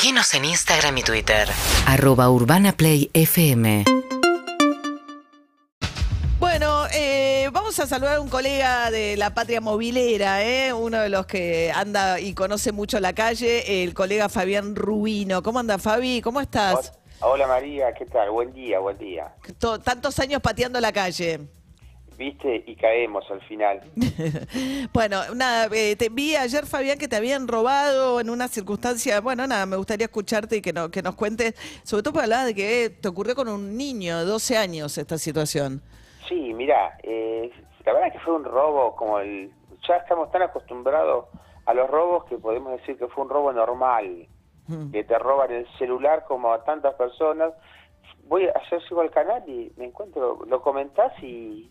Seguinos en Instagram y Twitter. Arroba Urbana Play FM. Bueno, eh, vamos a saludar a un colega de la patria movilera, ¿eh? uno de los que anda y conoce mucho la calle, el colega Fabián Rubino. ¿Cómo anda, Fabi? ¿Cómo estás? Hola María, ¿qué tal? Buen día, buen día. To- tantos años pateando la calle. Viste y caemos al final. Bueno, nada, eh, te vi ayer, Fabián, que te habían robado en una circunstancia. Bueno, nada, me gustaría escucharte y que, no, que nos cuentes, sobre todo para hablar de que eh, te ocurrió con un niño de 12 años esta situación. Sí, mira, eh, la verdad que fue un robo como el... Ya estamos tan acostumbrados a los robos que podemos decir que fue un robo normal, que te roban el celular como a tantas personas. Voy a hacer sigo al canal y me encuentro, lo comentás y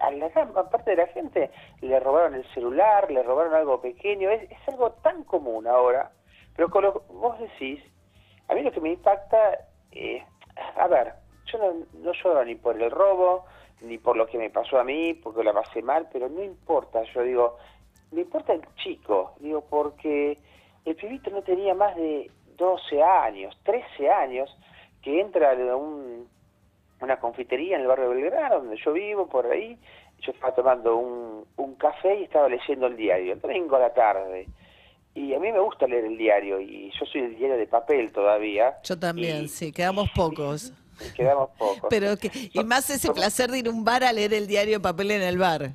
a la gran parte de la gente le robaron el celular, le robaron algo pequeño, es, es algo tan común ahora, pero con lo vos decís, a mí lo que me impacta, eh, a ver, yo no, no lloro ni por el robo, ni por lo que me pasó a mí, porque la pasé mal, pero no importa, yo digo, me importa el chico, digo, porque el pibito no tenía más de 12 años, 13 años, que entra a un, una confitería en el barrio de Belgrano, donde yo vivo, por ahí, yo estaba tomando un, un café y estaba leyendo el diario, el domingo a la tarde. Y a mí me gusta leer el diario, y yo soy el diario de papel todavía. Yo también, y- sí, quedamos pocos. y quedamos pocos. Pero que, y más ese placer de ir a un bar a leer el diario papel en el bar.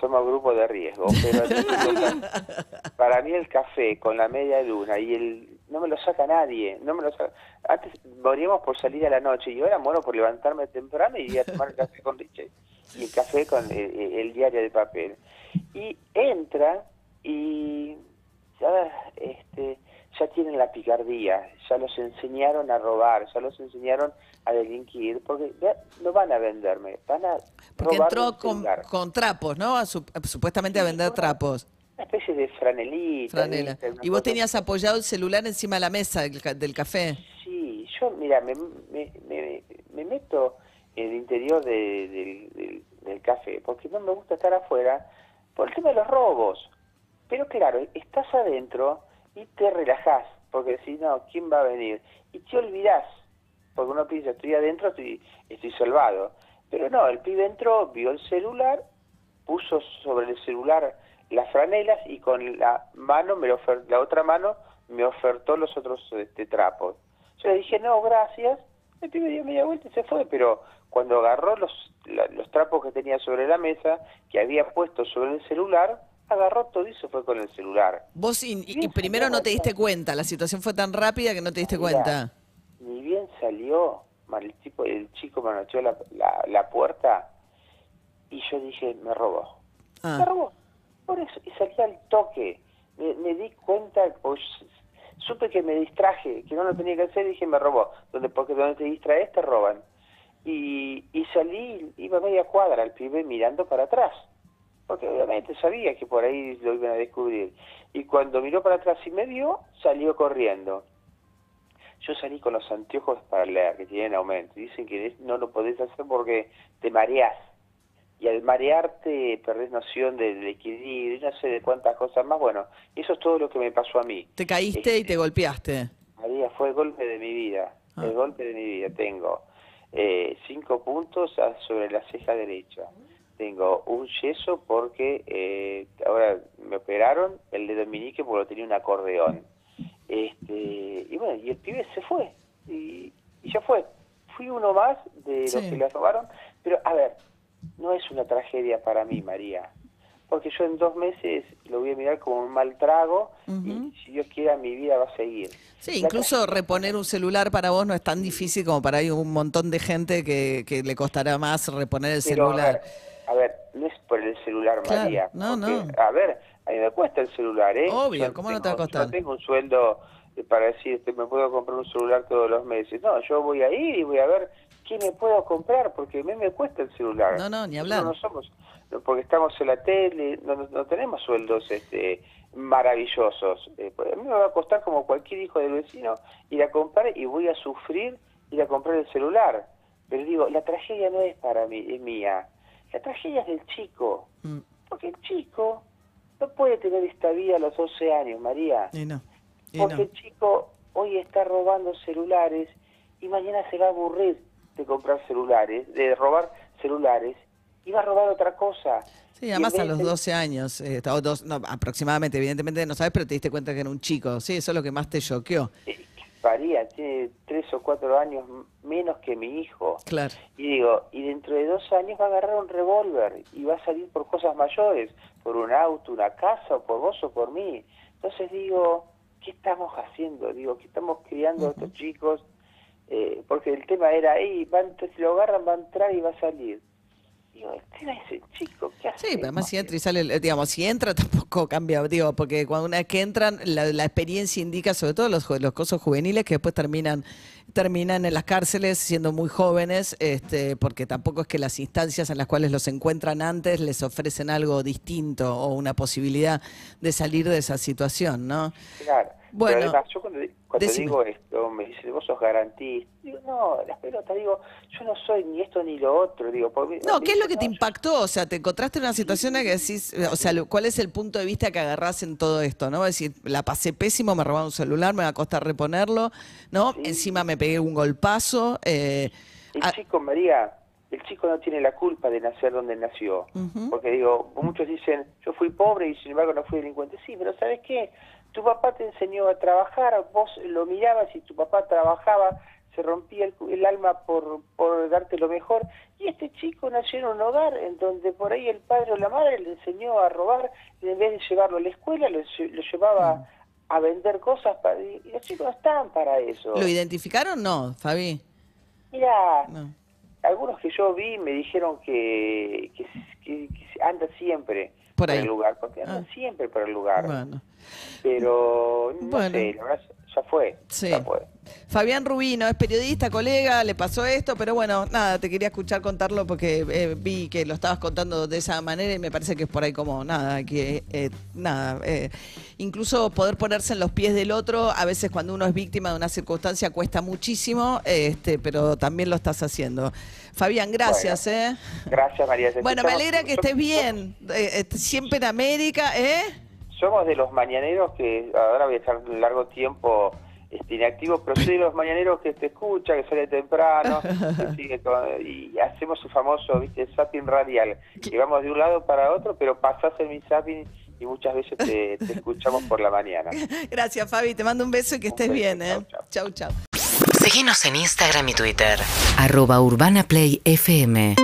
Somos grupo de riesgo, pero para mí el café con la media luna y el no me lo saca nadie, no me lo saca. Antes moríamos por salir a la noche y ahora muero por levantarme temprano y ir a tomar el café con Richie y el café con el, el diario de papel. Y entra y ya este ya tienen la picardía, ya los enseñaron a robar, ya los enseñaron a delinquir, porque ya no van a venderme, van a Porque entró con, con trapos, ¿no? A su- supuestamente a vender trapos. Una especie de franelita. Y vos cosa- tenías apoyado el celular encima de la mesa del, del café. Sí, yo, mira, me, me, me, me meto en el interior de- del, del- del café, porque no me gusta estar afuera por el tema de los robos. Pero claro, estás adentro y te relajás, porque decís, no, ¿quién va a venir? Y te olvidás, porque uno piensa, estoy adentro, estoy, estoy salvado. Pero no, el pibe entró, vio el celular, puso sobre el celular las franelas y con la mano, me ofer- la otra mano, me ofertó los otros este, trapos. Yo le dije, no, gracias. El pibe dio media vuelta y se fue, pero cuando agarró los, la- los trapos que tenía sobre la mesa, que había puesto sobre el celular, agarró todo y se fue con el celular. Vos y, y- y Bien, primero no te diste cuenta, la situación fue tan rápida que no te diste Mira, cuenta. Ni bien salió, el, tipo, el chico me anochó la, la, la puerta y yo dije, me robó. Me Ah, robó. Por eso, y salí al toque. Me, di cuenta, pues, supe que me distraje, que no lo tenía que hacer y dije, me robó. Donde, porque donde te distraes te roban. Y, y salí, iba media cuadra el pibe mirando para atrás. Porque obviamente sabía que por ahí lo iban a descubrir. Y cuando miró para atrás y me vio, salió corriendo. Yo salí con los anteojos para leer, que tienen aumento. Dicen que no lo podés hacer porque te mareás. Y al marearte perdés noción del equilibrio y no sé de cuántas cosas más. Bueno, eso es todo lo que me pasó a mí. te caíste y te golpeaste. María, fue el golpe de mi vida. Ah. El golpe de mi vida. Tengo eh, cinco puntos sobre la ceja derecha. Tengo un yeso porque eh, ahora me operaron el dedo meñique porque lo tenía un acordeón. Este, y bueno, y el pibe se fue. Y, y ya fue. Fui uno más de los Sí. que le robaron. Pero a ver, no es una tragedia para mí, María. Porque yo en dos meses lo voy a mirar como un mal trago y si Dios quiera mi vida va a seguir. Sí, La incluso reponer un celular para vos no es tan difícil como para hay un montón de gente que, que le costará más reponer el Pero, celular. A ver, a ver, no es por el celular, Claro, María. no, porque, no. A ver, a mí me cuesta el celular, ¿eh? Obvio, Yo ¿cómo no te va a costar? yo No tengo un sueldo eh, para decir, este, me puedo comprar un celular todos los meses. No, yo voy a ir y voy a ver qué me puedo comprar, porque a mí me cuesta el celular. No, no, ni hablar. No, no somos, porque estamos en la tele, no, no- no tenemos sueldos este maravillosos. Eh, pues, a mí me va a costar como cualquier hijo del vecino ir a comprar y voy a sufrir ir a comprar el celular. Pero digo, la tragedia no es para mí, es mía. La tragedia es del chico. Mm, Porque el chico no puede tener esta vida a los 12 años, María. y no, y Porque no. el chico hoy está robando celulares y mañana se va a aburrir de comprar celulares, de robar celulares va a robar otra cosa. Sí, además a los de- 12 años, eh, o dos, no, aproximadamente, evidentemente no sabes, pero te diste cuenta que era un chico. Sí, eso es lo que más te choqueó. eh, varía, tiene tres o cuatro años menos que mi hijo. Claro. Y digo, y dentro de dos años va a agarrar un revólver y va a salir por cosas mayores, por un auto, una casa, o por vos o por mí. Entonces digo, ¿qué estamos haciendo? Digo, ¿qué estamos criando a estos chicos? Eh, porque el tema era, ahí, van, si lo agarran va a entrar y va a salir. Digo, el tema es el chico, ¿qué hace? Sí, pero además si entra y sale, digamos, si entra tampoco cambia, digo, porque cuando una vez que entran, la, la experiencia indica, sobre todo los, los cosos juveniles, que después terminan, terminan en las cárceles siendo muy jóvenes, este, porque tampoco es que las instancias en las cuales los encuentran antes les ofrecen algo distinto o una posibilidad de salir de esa situación, ¿no? Claro. Bueno, Pero además, yo cuando, digo esto, me dice, vos sos garantista. Digo, no, las pelotas, digo, yo no soy ni esto ni lo otro. Digo, por mí- No, ¿qué es lo que te yo- impactó? O sea, te encontraste en una situación en que decís, o sea, ¿cuál es el punto de vista que agarrás en todo esto? ¿No? Es decir, la pasé pésimo, me robaron un celular, me va a costar reponerlo, ¿no? Sí. Encima me pegué un golpazo. eh, El ah, chico, María, el chico no tiene la culpa de nacer donde nació. Porque digo, muchos dicen, yo fui pobre y sin embargo no fui delincuente. Sí, pero ¿sabes qué? Tu papá te enseñó a trabajar, vos lo mirabas y tu papá trabajaba, se rompía el, el alma por, por darte lo mejor. Y este chico nació en un hogar en donde por ahí el padre o la madre le enseñó a robar y en vez de llevarlo a la escuela lo, lle- lo llevaba a vender cosas. Para, y los chicos no están para eso. ¿Lo identificaron? No, Fabi. Mira, No. algunos que yo vi me dijeron que, que, que- que anda siempre Por ahí. el lugar, porque anda Ah. siempre por el lugar. Bueno. Pero no Bueno. sé, la verdad ya fue. Sí. Ya fue. Fabián Rubino es periodista, colega, le pasó esto, pero bueno, nada, te quería escuchar contarlo porque eh, vi que lo estabas contando de esa manera y me parece que es por ahí como nada, que eh, nada, eh, incluso poder ponerse en los pies del otro, a veces cuando uno es víctima de una circunstancia cuesta muchísimo, este, pero también lo estás haciendo. Fabián, gracias. Gracias, María. Bueno, me escuchamos. Que estés bien, eh, eh, siempre en América, ¿eh? Somos de los mañaneros que ahora voy a estar un largo tiempo este, inactivo, pero soy de los mañaneros que te escucha, que sale temprano, que sigue con- y hacemos el famoso, viste, zapping radial, que vamos de un lado para otro, pero pasás en mi zapping y muchas veces te, te escuchamos por la mañana. Gracias, Fabi, te mando un beso y que estés beso, bien, ¿eh? chau, Chau, chau. Seguinos en Instagram y Twitter. Arroba Urbana Play FM